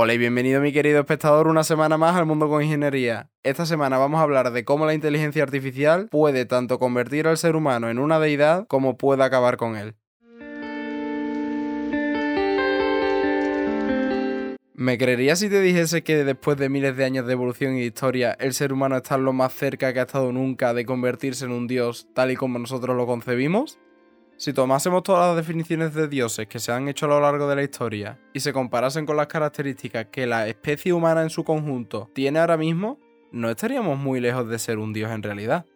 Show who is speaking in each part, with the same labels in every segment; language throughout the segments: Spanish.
Speaker 1: Hola y bienvenido mi querido espectador una semana más al Mundo con Ingeniería. Esta semana vamos a hablar de cómo la inteligencia artificial puede tanto convertir al ser humano en una deidad como puede acabar con él. ¿Me creerías si te dijese que después de miles de años de evolución y de historia, el ser humano está lo más cerca que ha estado nunca de convertirse en un dios tal y como nosotros lo concebimos? Si tomásemos todas las definiciones de dioses que se han hecho a lo largo de la historia y se comparasen con las características que la especie humana en su conjunto tiene ahora mismo, no estaríamos muy lejos de ser un dios en realidad.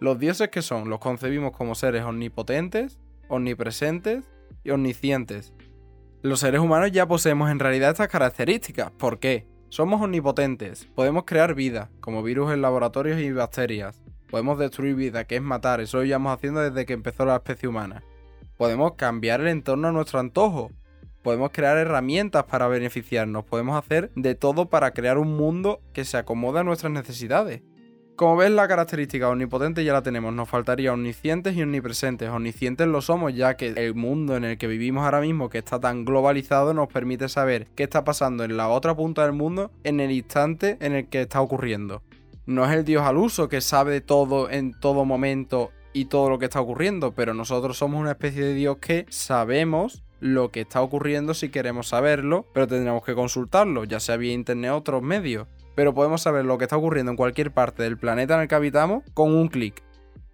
Speaker 1: Los dioses que son los concebimos como seres omnipotentes, omnipresentes y omniscientes. Los seres humanos ya poseemos en realidad estas características. ¿Por qué? Somos omnipotentes, podemos crear vida, como virus en laboratorios y bacterias, Podemos destruir vida, que es matar, eso lo llevamos haciendo desde que empezó la especie humana. Podemos cambiar el entorno a nuestro antojo. Podemos crear herramientas para beneficiarnos. Podemos hacer de todo para crear un mundo que se acomode a nuestras necesidades. Como ves, la característica omnipotente ya la tenemos. Nos faltaría omniscientes y omnipresentes. Omniscientes lo somos ya que el mundo en el que vivimos ahora mismo, que está tan globalizado, nos permite saber qué está pasando en la otra punta del mundo en el instante en el que está ocurriendo no es el Dios al uso que sabe todo en todo momento y todo lo que está ocurriendo, pero nosotros somos una especie de Dios que sabemos lo que está ocurriendo si queremos saberlo, pero tendremos que consultarlo, ya sea vía internet o otros medios. Pero podemos saber lo que está ocurriendo en cualquier parte del planeta en el que habitamos con un clic.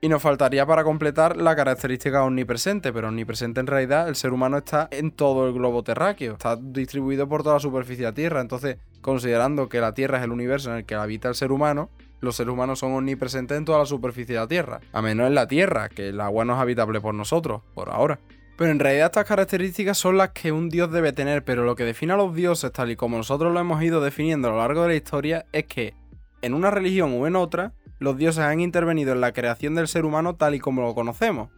Speaker 1: Y nos faltaría para completar la característica omnipresente, pero omnipresente en realidad el ser humano está en todo el globo terráqueo, está distribuido por toda la superficie de la Tierra, entonces considerando que la Tierra es el universo en el que habita el ser humano, los seres humanos son omnipresentes en toda la superficie de la Tierra, a menos en la Tierra, que el agua no es habitable por nosotros, por ahora. Pero en realidad estas características son las que un dios debe tener, pero lo que define a los dioses tal y como nosotros lo hemos ido definiendo a lo largo de la historia es que en una religión o en otra, los dioses han intervenido en la creación del ser humano tal y como lo conocemos.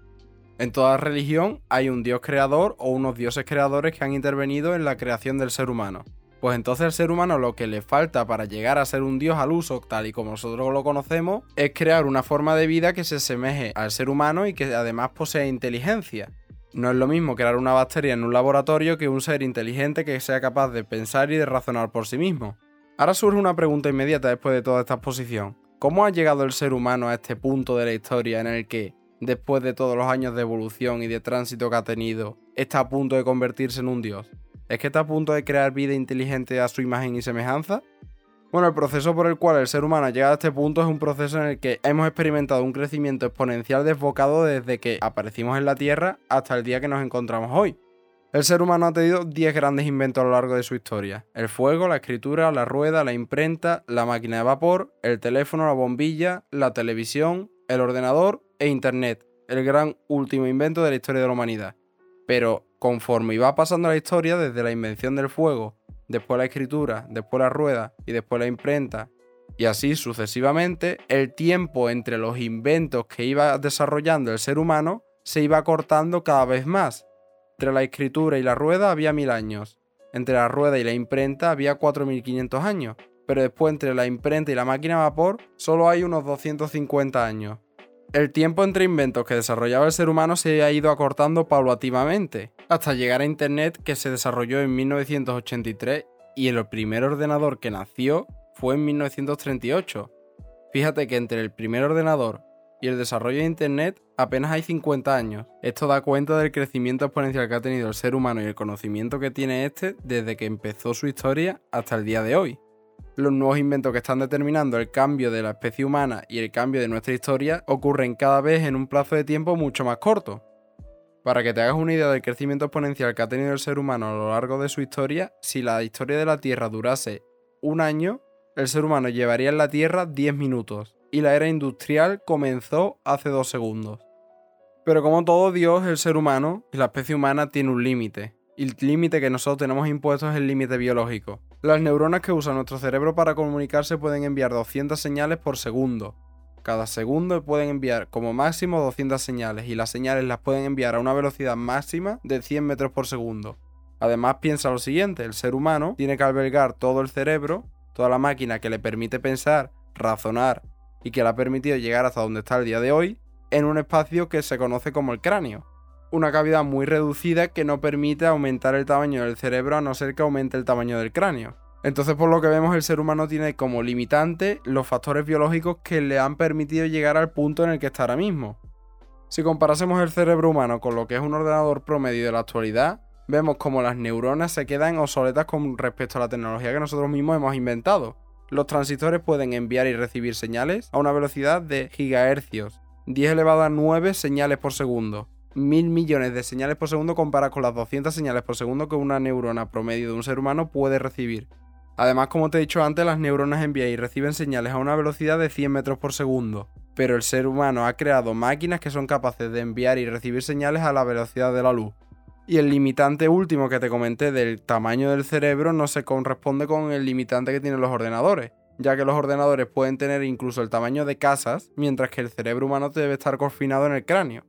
Speaker 1: En toda religión hay un dios creador o unos dioses creadores que han intervenido en la creación del ser humano pues entonces al ser humano lo que le falta para llegar a ser un dios al uso, tal y como nosotros lo conocemos, es crear una forma de vida que se asemeje al ser humano y que además posea inteligencia. No es lo mismo crear una bacteria en un laboratorio que un ser inteligente que sea capaz de pensar y de razonar por sí mismo. Ahora surge una pregunta inmediata después de toda esta exposición. ¿Cómo ha llegado el ser humano a este punto de la historia en el que, después de todos los años de evolución y de tránsito que ha tenido, está a punto de convertirse en un dios? ¿Es que está a punto de crear vida inteligente a su imagen y semejanza? Bueno, el proceso por el cual el ser humano ha llegado a este punto es un proceso en el que hemos experimentado un crecimiento exponencial desbocado desde que aparecimos en la Tierra hasta el día que nos encontramos hoy. El ser humano ha tenido 10 grandes inventos a lo largo de su historia. El fuego, la escritura, la rueda, la imprenta, la máquina de vapor, el teléfono, la bombilla, la televisión, el ordenador e Internet, el gran último invento de la historia de la humanidad. Pero conforme iba pasando la historia, desde la invención del fuego, después la escritura, después la rueda y después la imprenta, y así sucesivamente, el tiempo entre los inventos que iba desarrollando el ser humano se iba cortando cada vez más. Entre la escritura y la rueda había mil años, entre la rueda y la imprenta había 4.500 años, pero después entre la imprenta y la máquina de vapor solo hay unos 250 años. El tiempo entre inventos que desarrollaba el ser humano se ha ido acortando paulativamente, hasta llegar a Internet que se desarrolló en 1983 y el primer ordenador que nació fue en 1938. Fíjate que entre el primer ordenador y el desarrollo de Internet apenas hay 50 años. Esto da cuenta del crecimiento exponencial que ha tenido el ser humano y el conocimiento que tiene este desde que empezó su historia hasta el día de hoy los nuevos inventos que están determinando el cambio de la especie humana y el cambio de nuestra historia ocurren cada vez en un plazo de tiempo mucho más corto. Para que te hagas una idea del crecimiento exponencial que ha tenido el ser humano a lo largo de su historia, si la historia de la Tierra durase un año, el ser humano llevaría en la Tierra 10 minutos, y la era industrial comenzó hace 2 segundos. Pero como todo Dios, el ser humano y la especie humana tiene un límite, y el límite que nosotros tenemos impuesto es el límite biológico. Las neuronas que usa nuestro cerebro para comunicarse pueden enviar 200 señales por segundo. Cada segundo pueden enviar como máximo 200 señales y las señales las pueden enviar a una velocidad máxima de 100 metros por segundo. Además piensa lo siguiente, el ser humano tiene que albergar todo el cerebro, toda la máquina que le permite pensar, razonar y que le ha permitido llegar hasta donde está el día de hoy, en un espacio que se conoce como el cráneo. una cavidad muy reducida que no permite aumentar el tamaño del cerebro a no ser que aumente el tamaño del cráneo. Entonces, por lo que vemos, el ser humano tiene como limitante los factores biológicos que le han permitido llegar al punto en el que está ahora mismo. Si comparásemos el cerebro humano con lo que es un ordenador promedio de la actualidad, vemos como las neuronas se quedan obsoletas con respecto a la tecnología que nosotros mismos hemos inventado. Los transistores pueden enviar y recibir señales a una velocidad de gigahercios, 10 elevado a 9 señales por segundo. Mil millones de señales por segundo comparadas con las 200 señales por segundo que una neurona promedio de un ser humano puede recibir. Además, como te he dicho antes, las neuronas envían y reciben señales a una velocidad de 100 metros por segundo. Pero el ser humano ha creado máquinas que son capaces de enviar y recibir señales a la velocidad de la luz. Y el limitante último que te comenté del tamaño del cerebro no se corresponde con el limitante que tienen los ordenadores, ya que los ordenadores pueden tener incluso el tamaño de casas, mientras que el cerebro humano debe estar confinado en el cráneo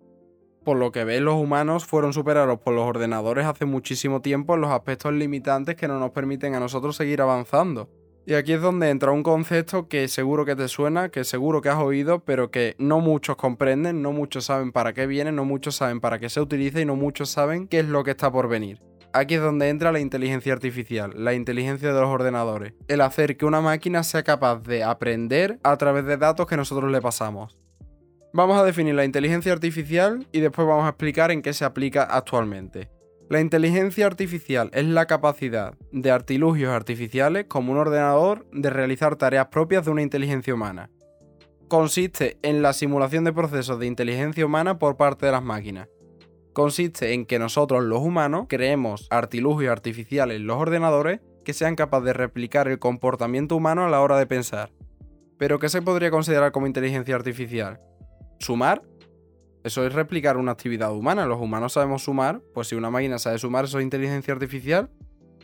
Speaker 1: por lo que ves, los humanos fueron superados por los ordenadores hace muchísimo tiempo en los aspectos limitantes que no nos permiten a nosotros seguir avanzando. Y aquí es donde entra un concepto que seguro que te suena, que seguro que has oído, pero que no muchos comprenden, no muchos saben para qué viene, no muchos saben para qué se utiliza y no muchos saben qué es lo que está por venir. Aquí es donde entra la inteligencia artificial, la inteligencia de los ordenadores, el hacer que una máquina sea capaz de aprender a través de datos que nosotros le pasamos. Vamos a definir la inteligencia artificial y después vamos a explicar en qué se aplica actualmente. La inteligencia artificial es la capacidad de artilugios artificiales como un ordenador de realizar tareas propias de una inteligencia humana. Consiste en la simulación de procesos de inteligencia humana por parte de las máquinas. Consiste en que nosotros los humanos creemos artilugios artificiales en los ordenadores que sean capaces de replicar el comportamiento humano a la hora de pensar. Pero ¿qué se podría considerar como inteligencia artificial? Sumar, eso es replicar una actividad humana. Los humanos sabemos sumar, pues si una máquina sabe sumar, eso es inteligencia artificial.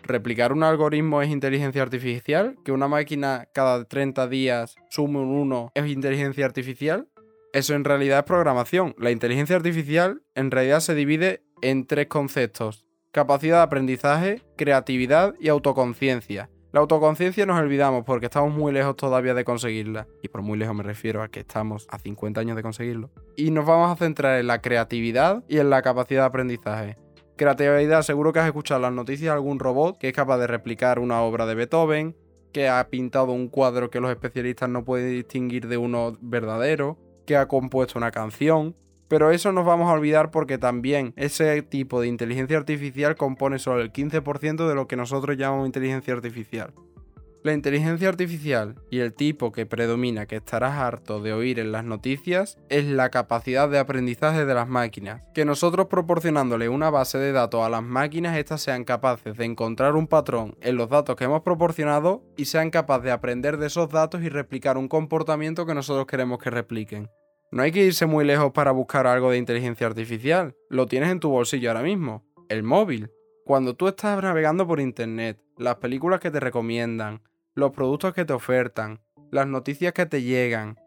Speaker 1: Replicar un algoritmo es inteligencia artificial. Que una máquina cada 30 días sume un 1 es inteligencia artificial. Eso en realidad es programación. La inteligencia artificial en realidad se divide en tres conceptos. Capacidad de aprendizaje, creatividad y autoconciencia. La autoconciencia nos olvidamos porque estamos muy lejos todavía de conseguirla. Y por muy lejos me refiero a que estamos a 50 años de conseguirlo. Y nos vamos a centrar en la creatividad y en la capacidad de aprendizaje. Creatividad, seguro que has escuchado las noticias de algún robot que es capaz de replicar una obra de Beethoven, que ha pintado un cuadro que los especialistas no pueden distinguir de uno verdadero, que ha compuesto una canción, pero eso nos vamos a olvidar porque también ese tipo de inteligencia artificial compone solo el 15% de lo que nosotros llamamos inteligencia artificial. La inteligencia artificial y el tipo que predomina que estarás harto de oír en las noticias es la capacidad de aprendizaje de las máquinas. Que nosotros proporcionándole una base de datos a las máquinas, éstas sean capaces de encontrar un patrón en los datos que hemos proporcionado y sean capaces de aprender de esos datos y replicar un comportamiento que nosotros queremos que repliquen. No hay que irse muy lejos para buscar algo de inteligencia artificial. Lo tienes en tu bolsillo ahora mismo. El móvil. Cuando tú estás navegando por internet, las películas que te recomiendan, los productos que te ofertan, las noticias que te llegan,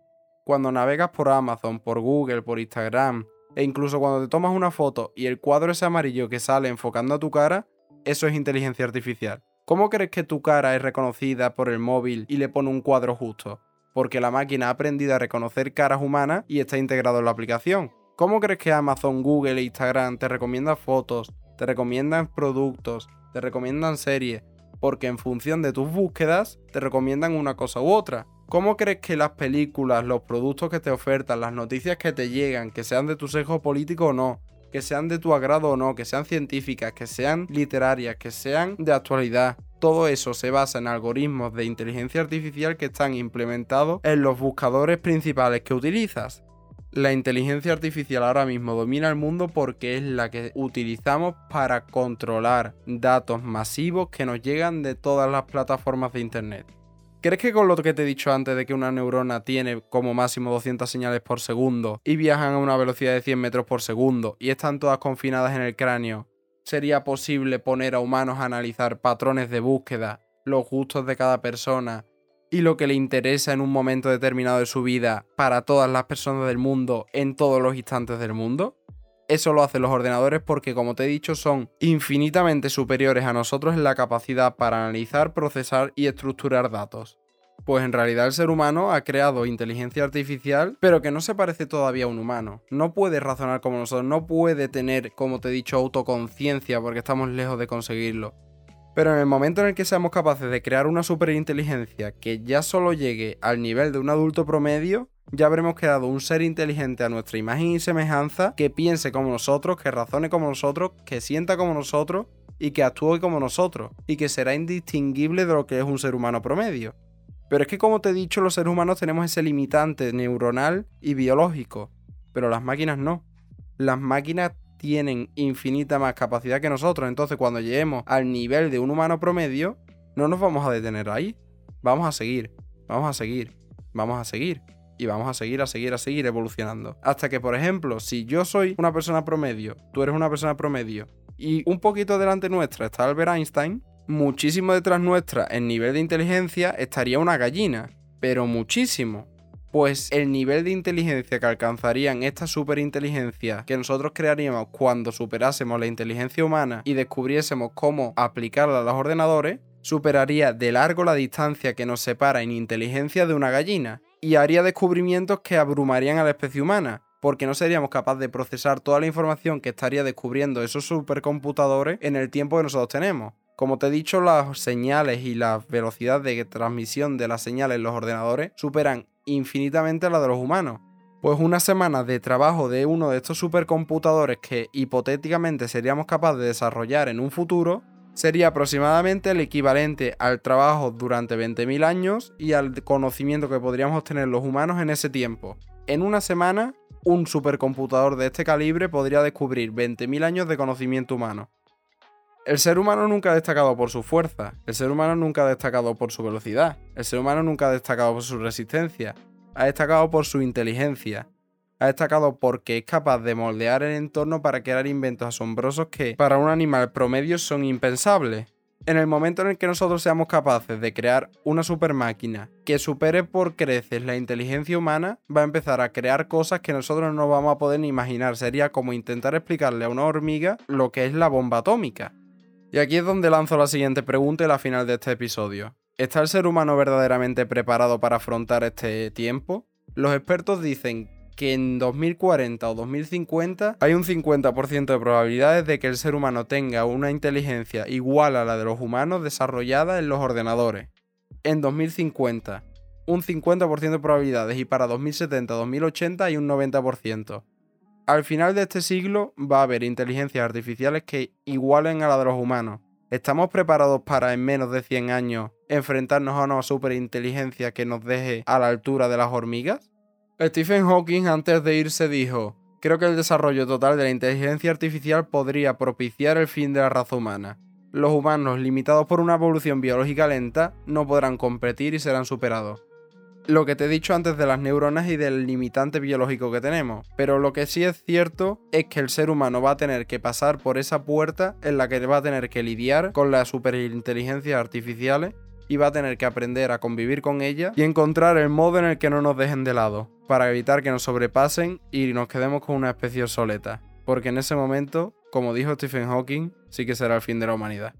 Speaker 1: cuando navegas por Amazon, por Google, por Instagram, e incluso cuando te tomas una foto y el cuadro ese amarillo que sale enfocando a tu cara, eso es inteligencia artificial. ¿Cómo crees que tu cara es reconocida por el móvil y le pone un cuadro justo? Porque la máquina ha aprendido a reconocer caras humanas y está integrado en la aplicación. ¿Cómo crees que Amazon, Google e Instagram te recomiendan fotos, te recomiendan productos, te recomiendan series? Porque en función de tus búsquedas te recomiendan una cosa u otra. ¿Cómo crees que las películas, los productos que te ofertan, las noticias que te llegan, que sean de tu sesgo político o no, que sean de tu agrado o no, que sean científicas, que sean literarias, que sean de actualidad, todo eso se basa en algoritmos de inteligencia artificial que están implementados en los buscadores principales que utilizas. La inteligencia artificial ahora mismo domina el mundo porque es la que utilizamos para controlar datos masivos que nos llegan de todas las plataformas de Internet. ¿Crees que con lo que te he dicho antes de que una neurona tiene como máximo 200 señales por segundo y viajan a una velocidad de 100 metros por segundo y están todas confinadas en el cráneo, sería posible poner a humanos a analizar patrones de búsqueda, los gustos de cada persona y lo que le interesa en un momento determinado de su vida para todas las personas del mundo en todos los instantes del mundo? Eso lo hacen los ordenadores porque, como te he dicho, son infinitamente superiores a nosotros en la capacidad para analizar, procesar y estructurar datos. Pues en realidad el ser humano ha creado inteligencia artificial, pero que no se parece todavía a un humano. No puede razonar como nosotros, no puede tener, como te he dicho, autoconciencia porque estamos lejos de conseguirlo. Pero en el momento en el que seamos capaces de crear una superinteligencia que ya solo llegue al nivel de un adulto promedio, ya habremos creado un ser inteligente a nuestra imagen y semejanza que piense como nosotros, que razone como nosotros, que sienta como nosotros y que actúe como nosotros, y que será indistinguible de lo que es un ser humano promedio. Pero es que como te he dicho, los seres humanos tenemos ese limitante neuronal y biológico, pero las máquinas no. Las máquinas tienen infinita más capacidad que nosotros. Entonces, cuando lleguemos al nivel de un humano promedio, no nos vamos a detener ahí. Vamos a seguir, vamos a seguir, vamos a seguir. Y vamos a seguir, a seguir, a seguir evolucionando. Hasta que, por ejemplo, si yo soy una persona promedio, tú eres una persona promedio, y un poquito delante nuestra está Albert Einstein, muchísimo detrás nuestra en nivel de inteligencia estaría una gallina. Pero muchísimo pues el nivel de inteligencia que alcanzarían esta superinteligencia que nosotros crearíamos cuando superásemos la inteligencia humana y descubriésemos cómo aplicarla a los ordenadores, superaría de largo la distancia que nos separa en inteligencia de una gallina y haría descubrimientos que abrumarían a la especie humana, porque no seríamos capaces de procesar toda la información que estaría descubriendo esos supercomputadores en el tiempo que nosotros tenemos. Como te he dicho, las señales y la velocidad de transmisión de las señales en los ordenadores superan infinitamente la de los humanos. Pues una semana de trabajo de uno de estos supercomputadores que hipotéticamente seríamos capaces de desarrollar en un futuro sería aproximadamente el equivalente al trabajo durante 20.000 años y al conocimiento que podríamos obtener los humanos en ese tiempo. En una semana, un supercomputador de este calibre podría descubrir 20.000 años de conocimiento humano. El ser humano nunca ha destacado por su fuerza, el ser humano nunca ha destacado por su velocidad, el ser humano nunca ha destacado por su resistencia, ha destacado por su inteligencia, ha destacado porque es capaz de moldear el entorno para crear inventos asombrosos que para un animal promedio son impensables. En el momento en el que nosotros seamos capaces de crear una super máquina que supere por creces la inteligencia humana, va a empezar a crear cosas que nosotros no vamos a poder ni imaginar. Sería como intentar explicarle a una hormiga lo que es la bomba atómica. Y aquí es donde lanzo la siguiente pregunta y la final de este episodio. ¿Está el ser humano verdaderamente preparado para afrontar este tiempo? Los expertos dicen que en 2040 o 2050 hay un 50% de probabilidades de que el ser humano tenga una inteligencia igual a la de los humanos desarrollada en los ordenadores. En 2050, un 50% de probabilidades y para 2070-2080 hay un 90% al final de este siglo va a haber inteligencias artificiales que igualen a la de los humanos. ¿Estamos preparados para en menos de 100 años enfrentarnos a una superinteligencia que nos deje a la altura de las hormigas? Stephen Hawking antes de irse dijo, creo que el desarrollo total de la inteligencia artificial podría propiciar el fin de la raza humana. Los humanos, limitados por una evolución biológica lenta, no podrán competir y serán superados lo que te he dicho antes de las neuronas y del limitante biológico que tenemos. Pero lo que sí es cierto es que el ser humano va a tener que pasar por esa puerta en la que va a tener que lidiar con las superinteligencias artificiales y va a tener que aprender a convivir con ellas y encontrar el modo en el que no nos dejen de lado, para evitar que nos sobrepasen y nos quedemos con una especie obsoleta. Porque en ese momento, como dijo Stephen Hawking, sí que será el fin de la humanidad.